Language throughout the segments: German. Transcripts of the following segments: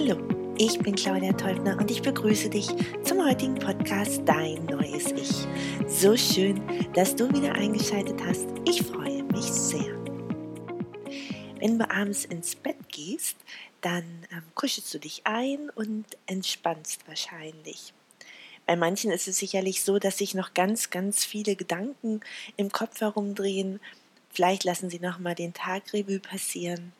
Hallo, ich bin Claudia Teubner und ich begrüße dich zum heutigen Podcast Dein neues Ich. So schön, dass du wieder eingeschaltet hast. Ich freue mich sehr. Wenn du abends ins Bett gehst, dann ähm, kuschelst du dich ein und entspannst wahrscheinlich. Bei manchen ist es sicherlich so, dass sich noch ganz, ganz viele Gedanken im Kopf herumdrehen. Vielleicht lassen sie noch mal den Tag Revue passieren.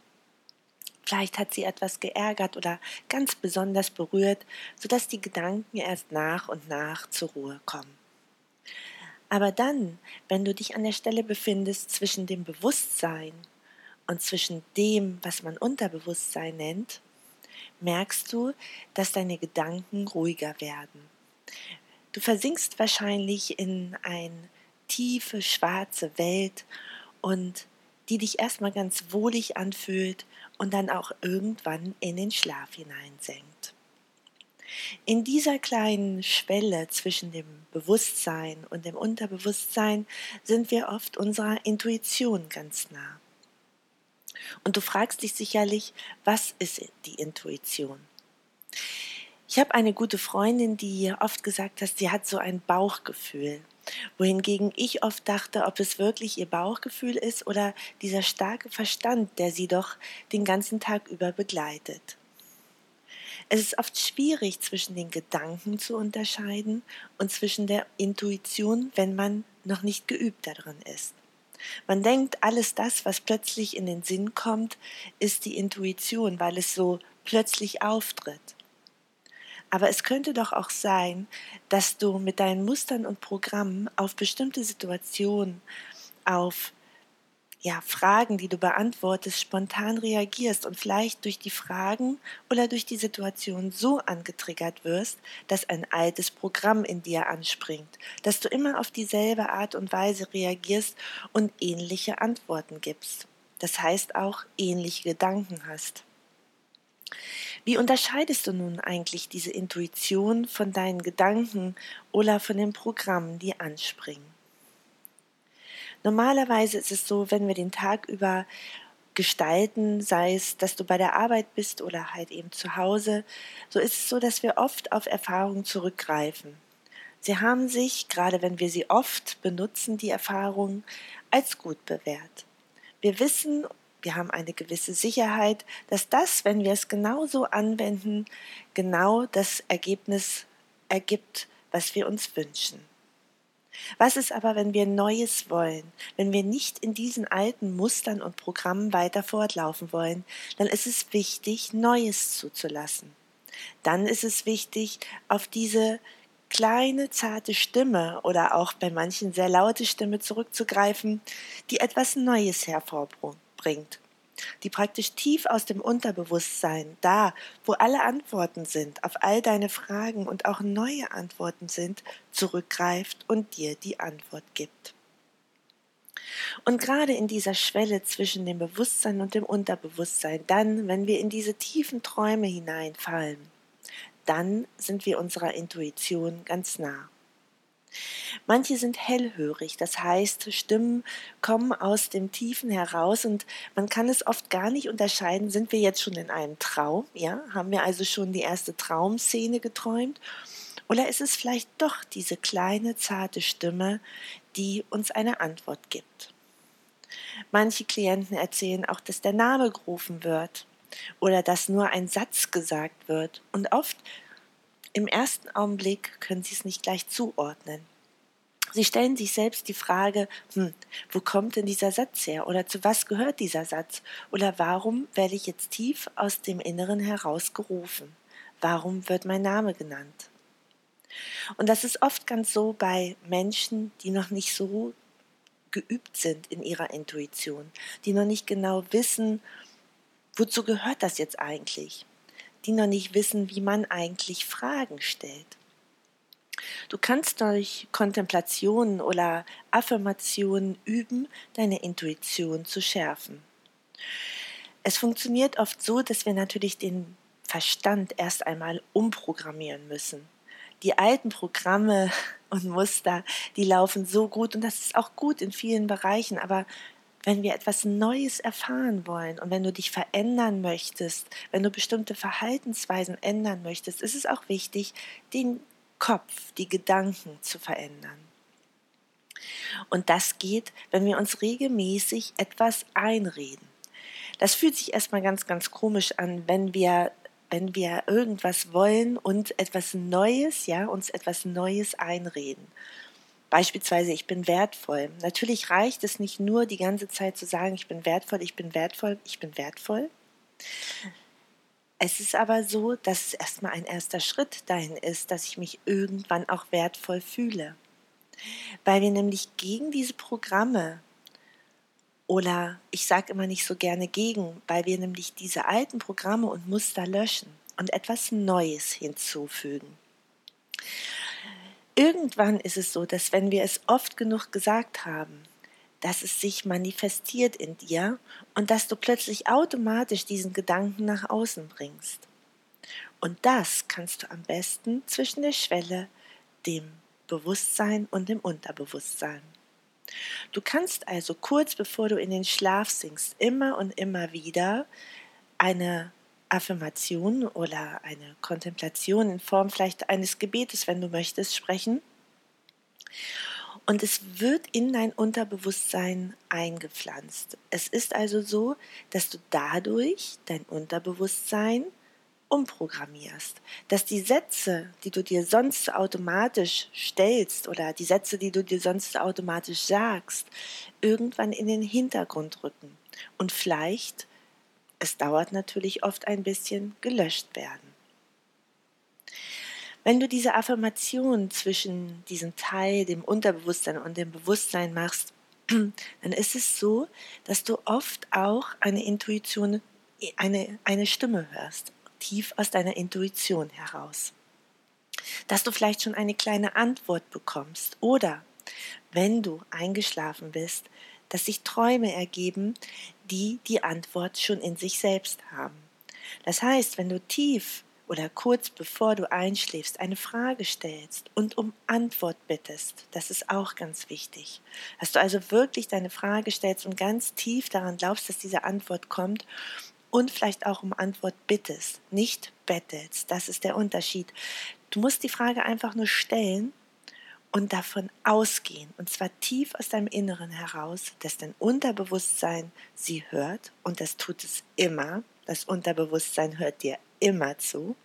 Vielleicht hat sie etwas geärgert oder ganz besonders berührt, sodass die Gedanken erst nach und nach zur Ruhe kommen. Aber dann, wenn du dich an der Stelle befindest zwischen dem Bewusstsein und zwischen dem, was man Unterbewusstsein nennt, merkst du, dass deine Gedanken ruhiger werden. Du versinkst wahrscheinlich in eine tiefe, schwarze Welt und die dich erstmal ganz wohlig anfühlt und dann auch irgendwann in den Schlaf hineinsenkt. In dieser kleinen Schwelle zwischen dem Bewusstsein und dem Unterbewusstsein sind wir oft unserer Intuition ganz nah. Und du fragst dich sicherlich, was ist die Intuition? Ich habe eine gute Freundin, die oft gesagt hat, sie hat so ein Bauchgefühl wohingegen ich oft dachte, ob es wirklich ihr Bauchgefühl ist oder dieser starke Verstand, der sie doch den ganzen Tag über begleitet. Es ist oft schwierig zwischen den Gedanken zu unterscheiden und zwischen der Intuition, wenn man noch nicht geübt darin ist. Man denkt, alles das, was plötzlich in den Sinn kommt, ist die Intuition, weil es so plötzlich auftritt. Aber es könnte doch auch sein, dass du mit deinen Mustern und Programmen auf bestimmte Situationen, auf ja, Fragen, die du beantwortest, spontan reagierst und vielleicht durch die Fragen oder durch die Situation so angetriggert wirst, dass ein altes Programm in dir anspringt, dass du immer auf dieselbe Art und Weise reagierst und ähnliche Antworten gibst. Das heißt auch ähnliche Gedanken hast. Wie unterscheidest du nun eigentlich diese Intuition von deinen Gedanken oder von den Programmen, die anspringen? Normalerweise ist es so, wenn wir den Tag über gestalten, sei es, dass du bei der Arbeit bist oder halt eben zu Hause, so ist es so, dass wir oft auf Erfahrungen zurückgreifen. Sie haben sich, gerade wenn wir sie oft benutzen, die Erfahrungen als gut bewährt. Wir wissen wir haben eine gewisse Sicherheit, dass das, wenn wir es genauso anwenden, genau das Ergebnis ergibt, was wir uns wünschen. Was ist aber, wenn wir Neues wollen, wenn wir nicht in diesen alten Mustern und Programmen weiter fortlaufen wollen, dann ist es wichtig, Neues zuzulassen. Dann ist es wichtig, auf diese kleine, zarte Stimme oder auch bei manchen sehr laute Stimme zurückzugreifen, die etwas Neues hervorbringt bringt, die praktisch tief aus dem Unterbewusstsein, da, wo alle Antworten sind, auf all deine Fragen und auch neue Antworten sind, zurückgreift und dir die Antwort gibt. Und gerade in dieser Schwelle zwischen dem Bewusstsein und dem Unterbewusstsein, dann, wenn wir in diese tiefen Träume hineinfallen, dann sind wir unserer Intuition ganz nah. Manche sind hellhörig, das heißt, Stimmen kommen aus dem Tiefen heraus und man kann es oft gar nicht unterscheiden, sind wir jetzt schon in einem Traum, ja, haben wir also schon die erste Traumszene geträumt oder ist es vielleicht doch diese kleine zarte Stimme, die uns eine Antwort gibt. Manche Klienten erzählen auch, dass der Name gerufen wird oder dass nur ein Satz gesagt wird und oft im ersten Augenblick können Sie es nicht gleich zuordnen. Sie stellen sich selbst die Frage, hm, wo kommt denn dieser Satz her oder zu was gehört dieser Satz oder warum werde ich jetzt tief aus dem Inneren heraus gerufen? Warum wird mein Name genannt? Und das ist oft ganz so bei Menschen, die noch nicht so geübt sind in ihrer Intuition, die noch nicht genau wissen, wozu gehört das jetzt eigentlich? Die noch nicht wissen, wie man eigentlich Fragen stellt. Du kannst durch Kontemplationen oder Affirmationen üben, deine Intuition zu schärfen. Es funktioniert oft so, dass wir natürlich den Verstand erst einmal umprogrammieren müssen. Die alten Programme und Muster, die laufen so gut und das ist auch gut in vielen Bereichen, aber wenn wir etwas Neues erfahren wollen und wenn du dich verändern möchtest, wenn du bestimmte Verhaltensweisen ändern möchtest, ist es auch wichtig, den Kopf, die Gedanken zu verändern. Und das geht, wenn wir uns regelmäßig etwas einreden. Das fühlt sich erstmal ganz, ganz komisch an, wenn wir, wenn wir irgendwas wollen und etwas Neues, ja, uns etwas Neues einreden. Beispielsweise, ich bin wertvoll. Natürlich reicht es nicht nur die ganze Zeit zu sagen, ich bin wertvoll, ich bin wertvoll, ich bin wertvoll. Es ist aber so, dass es erstmal ein erster Schritt dahin ist, dass ich mich irgendwann auch wertvoll fühle. Weil wir nämlich gegen diese Programme oder ich sage immer nicht so gerne gegen, weil wir nämlich diese alten Programme und Muster löschen und etwas Neues hinzufügen. Irgendwann ist es so, dass wenn wir es oft genug gesagt haben, dass es sich manifestiert in dir und dass du plötzlich automatisch diesen Gedanken nach außen bringst. Und das kannst du am besten zwischen der Schwelle, dem Bewusstsein und dem Unterbewusstsein. Du kannst also kurz bevor du in den Schlaf sinkst, immer und immer wieder eine Affirmation oder eine Kontemplation in Form vielleicht eines Gebetes, wenn du möchtest, sprechen. Und es wird in dein Unterbewusstsein eingepflanzt. Es ist also so, dass du dadurch dein Unterbewusstsein umprogrammierst, dass die Sätze, die du dir sonst automatisch stellst oder die Sätze, die du dir sonst automatisch sagst, irgendwann in den Hintergrund rücken und vielleicht es dauert natürlich oft ein bisschen, gelöscht werden. Wenn du diese Affirmation zwischen diesem Teil, dem Unterbewusstsein und dem Bewusstsein machst, dann ist es so, dass du oft auch eine Intuition, eine, eine Stimme hörst, tief aus deiner Intuition heraus. Dass du vielleicht schon eine kleine Antwort bekommst oder wenn du eingeschlafen bist, dass sich Träume ergeben, die die Antwort schon in sich selbst haben. Das heißt, wenn du tief oder kurz bevor du einschläfst eine Frage stellst und um Antwort bittest, das ist auch ganz wichtig. Dass du also wirklich deine Frage stellst und ganz tief daran glaubst, dass diese Antwort kommt und vielleicht auch um Antwort bittest, nicht bettelst. Das ist der Unterschied. Du musst die Frage einfach nur stellen und davon ausgehen, und zwar tief aus deinem Inneren heraus, dass dein Unterbewusstsein sie hört, und das tut es immer, das Unterbewusstsein hört dir immer zu,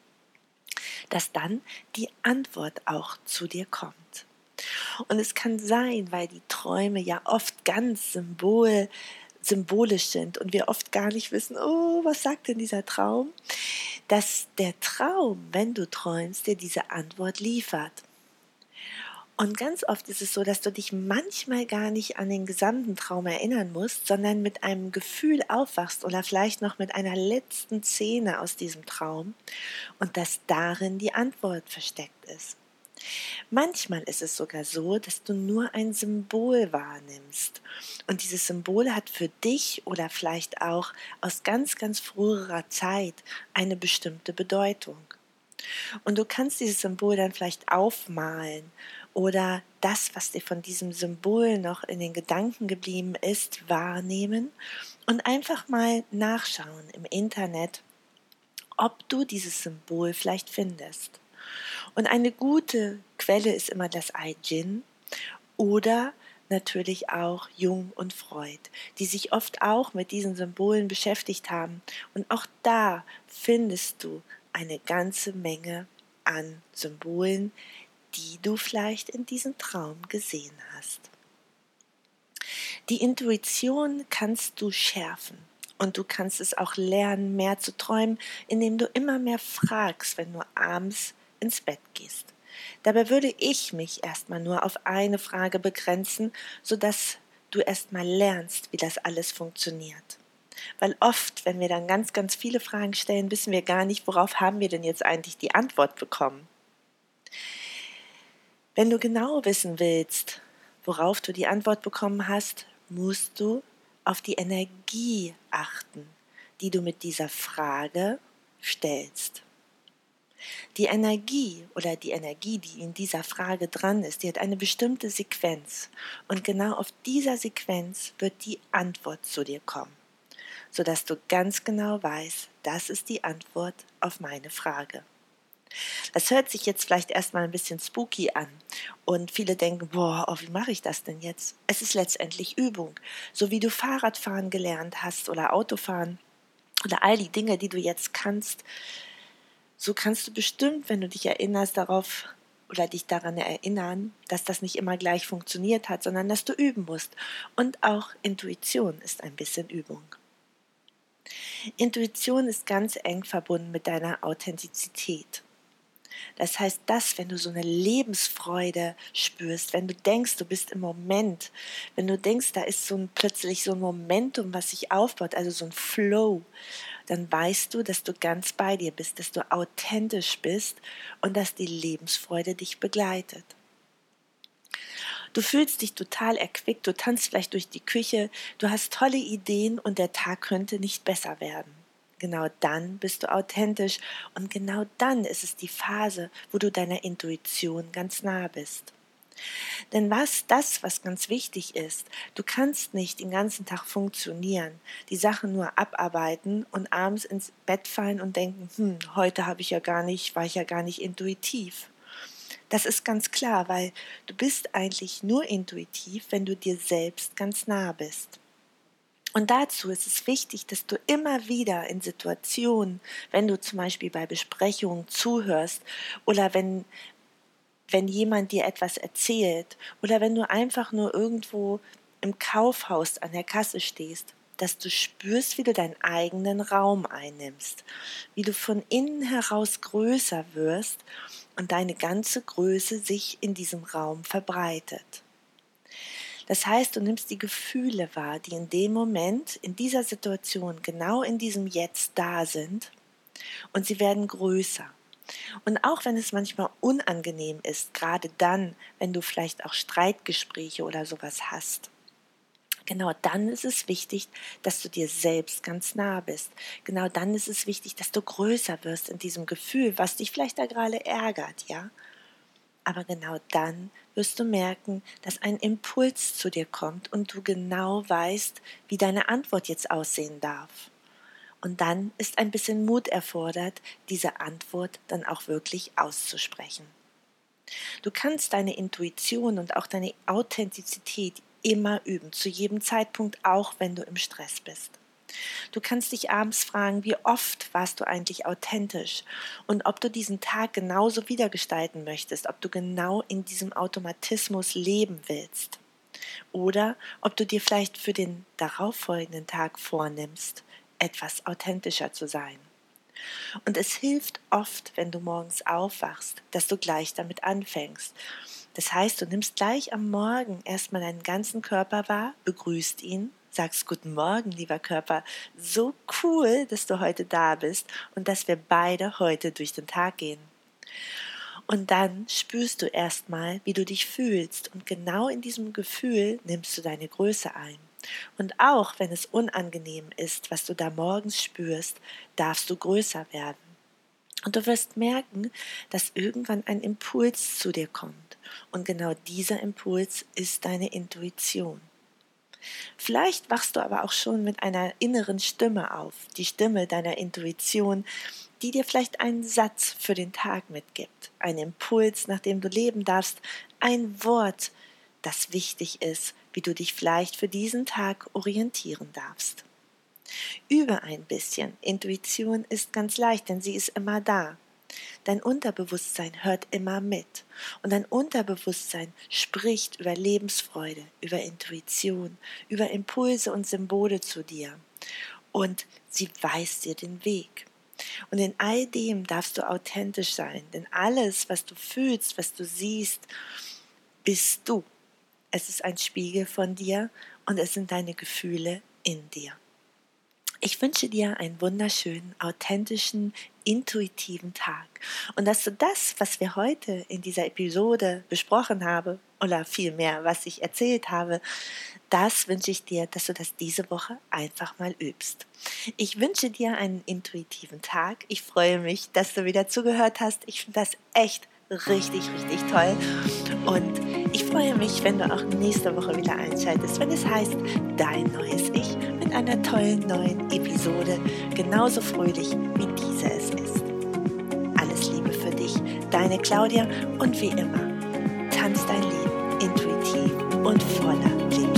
dass dann die Antwort auch zu dir kommt. Und es kann sein, weil die Träume ja oft ganz symbol, symbolisch sind und wir oft gar nicht wissen, oh, was sagt denn dieser Traum, dass der Traum, wenn du träumst, dir diese Antwort liefert. Und ganz oft ist es so, dass du dich manchmal gar nicht an den gesamten Traum erinnern musst, sondern mit einem Gefühl aufwachst oder vielleicht noch mit einer letzten Szene aus diesem Traum und dass darin die Antwort versteckt ist. Manchmal ist es sogar so, dass du nur ein Symbol wahrnimmst. Und dieses Symbol hat für dich oder vielleicht auch aus ganz, ganz früherer Zeit eine bestimmte Bedeutung. Und du kannst dieses Symbol dann vielleicht aufmalen oder das, was dir von diesem Symbol noch in den Gedanken geblieben ist, wahrnehmen und einfach mal nachschauen im Internet, ob du dieses Symbol vielleicht findest. Und eine gute Quelle ist immer das I Jin oder natürlich auch Jung und Freud, die sich oft auch mit diesen Symbolen beschäftigt haben. Und auch da findest du eine ganze Menge an Symbolen, die du vielleicht in diesem Traum gesehen hast. Die Intuition kannst du schärfen und du kannst es auch lernen, mehr zu träumen, indem du immer mehr fragst, wenn du abends ins Bett gehst. Dabei würde ich mich erstmal nur auf eine Frage begrenzen, sodass du erstmal lernst, wie das alles funktioniert. Weil oft, wenn wir dann ganz, ganz viele Fragen stellen, wissen wir gar nicht, worauf haben wir denn jetzt eigentlich die Antwort bekommen. Wenn du genau wissen willst, worauf du die Antwort bekommen hast, musst du auf die Energie achten, die du mit dieser Frage stellst. Die Energie oder die Energie, die in dieser Frage dran ist, die hat eine bestimmte Sequenz. Und genau auf dieser Sequenz wird die Antwort zu dir kommen, sodass du ganz genau weißt, das ist die Antwort auf meine Frage. Das hört sich jetzt vielleicht erstmal ein bisschen spooky an und viele denken, boah, oh, wie mache ich das denn jetzt? Es ist letztendlich Übung. So wie du Fahrradfahren gelernt hast oder Autofahren oder all die Dinge, die du jetzt kannst, so kannst du bestimmt, wenn du dich erinnerst darauf oder dich daran erinnern, dass das nicht immer gleich funktioniert hat, sondern dass du üben musst. Und auch Intuition ist ein bisschen Übung. Intuition ist ganz eng verbunden mit deiner Authentizität. Das heißt, das, wenn du so eine Lebensfreude spürst, wenn du denkst, du bist im Moment, wenn du denkst, da ist so ein, plötzlich so ein Momentum, was sich aufbaut, also so ein Flow, dann weißt du, dass du ganz bei dir bist, dass du authentisch bist und dass die Lebensfreude dich begleitet. Du fühlst dich total erquickt, du tanzt vielleicht durch die Küche, du hast tolle Ideen und der Tag könnte nicht besser werden. Genau dann bist du authentisch und genau dann ist es die Phase, wo du deiner Intuition ganz nah bist. Denn was das, was ganz wichtig ist, du kannst nicht den ganzen Tag funktionieren, die Sachen nur abarbeiten und abends ins Bett fallen und denken, hm, heute habe ich ja gar nicht, war ich ja gar nicht intuitiv. Das ist ganz klar, weil du bist eigentlich nur intuitiv, wenn du dir selbst ganz nah bist. Und dazu ist es wichtig, dass du immer wieder in Situationen, wenn du zum Beispiel bei Besprechungen zuhörst oder wenn, wenn jemand dir etwas erzählt oder wenn du einfach nur irgendwo im Kaufhaus an der Kasse stehst, dass du spürst, wie du deinen eigenen Raum einnimmst, wie du von innen heraus größer wirst und deine ganze Größe sich in diesem Raum verbreitet. Das heißt, du nimmst die Gefühle wahr, die in dem Moment, in dieser Situation, genau in diesem Jetzt da sind und sie werden größer. Und auch wenn es manchmal unangenehm ist, gerade dann, wenn du vielleicht auch Streitgespräche oder sowas hast, Genau dann ist es wichtig, dass du dir selbst ganz nah bist. Genau dann ist es wichtig, dass du größer wirst in diesem Gefühl, was dich vielleicht da gerade ärgert, ja? Aber genau dann wirst du merken, dass ein Impuls zu dir kommt und du genau weißt, wie deine Antwort jetzt aussehen darf. Und dann ist ein bisschen Mut erfordert, diese Antwort dann auch wirklich auszusprechen. Du kannst deine Intuition und auch deine Authentizität immer üben, zu jedem Zeitpunkt, auch wenn du im Stress bist. Du kannst dich abends fragen, wie oft warst du eigentlich authentisch und ob du diesen Tag genauso wiedergestalten möchtest, ob du genau in diesem Automatismus leben willst. Oder ob du dir vielleicht für den darauffolgenden Tag vornimmst, etwas authentischer zu sein. Und es hilft oft, wenn du morgens aufwachst, dass du gleich damit anfängst. Das heißt, du nimmst gleich am Morgen erstmal deinen ganzen Körper wahr, begrüßt ihn, sagst Guten Morgen, lieber Körper. So cool, dass du heute da bist und dass wir beide heute durch den Tag gehen. Und dann spürst du erstmal, wie du dich fühlst und genau in diesem Gefühl nimmst du deine Größe ein. Und auch wenn es unangenehm ist, was du da morgens spürst, darfst du größer werden. Und du wirst merken, dass irgendwann ein Impuls zu dir kommt. Und genau dieser Impuls ist deine Intuition. Vielleicht wachst du aber auch schon mit einer inneren Stimme auf, die Stimme deiner Intuition, die dir vielleicht einen Satz für den Tag mitgibt, einen Impuls, nach dem du leben darfst, ein Wort, das wichtig ist, wie du dich vielleicht für diesen Tag orientieren darfst. Übe ein bisschen. Intuition ist ganz leicht, denn sie ist immer da. Dein Unterbewusstsein hört immer mit. Und dein Unterbewusstsein spricht über Lebensfreude, über Intuition, über Impulse und Symbole zu dir. Und sie weist dir den Weg. Und in all dem darfst du authentisch sein, denn alles, was du fühlst, was du siehst, bist du. Es ist ein Spiegel von dir und es sind deine Gefühle in dir. Ich wünsche dir einen wunderschönen, authentischen, intuitiven Tag und dass du das, was wir heute in dieser Episode besprochen haben oder vielmehr, was ich erzählt habe, das wünsche ich dir, dass du das diese Woche einfach mal übst. Ich wünsche dir einen intuitiven Tag. Ich freue mich, dass du wieder zugehört hast. Ich finde das echt richtig, richtig toll. Und ich freue mich, wenn du auch nächste Woche wieder einschaltest, wenn es heißt Dein neues Ich einer tollen neuen Episode, genauso fröhlich wie diese es ist. Alles Liebe für dich, deine Claudia und wie immer, tanz dein Leben intuitiv und voller Lebensfreude.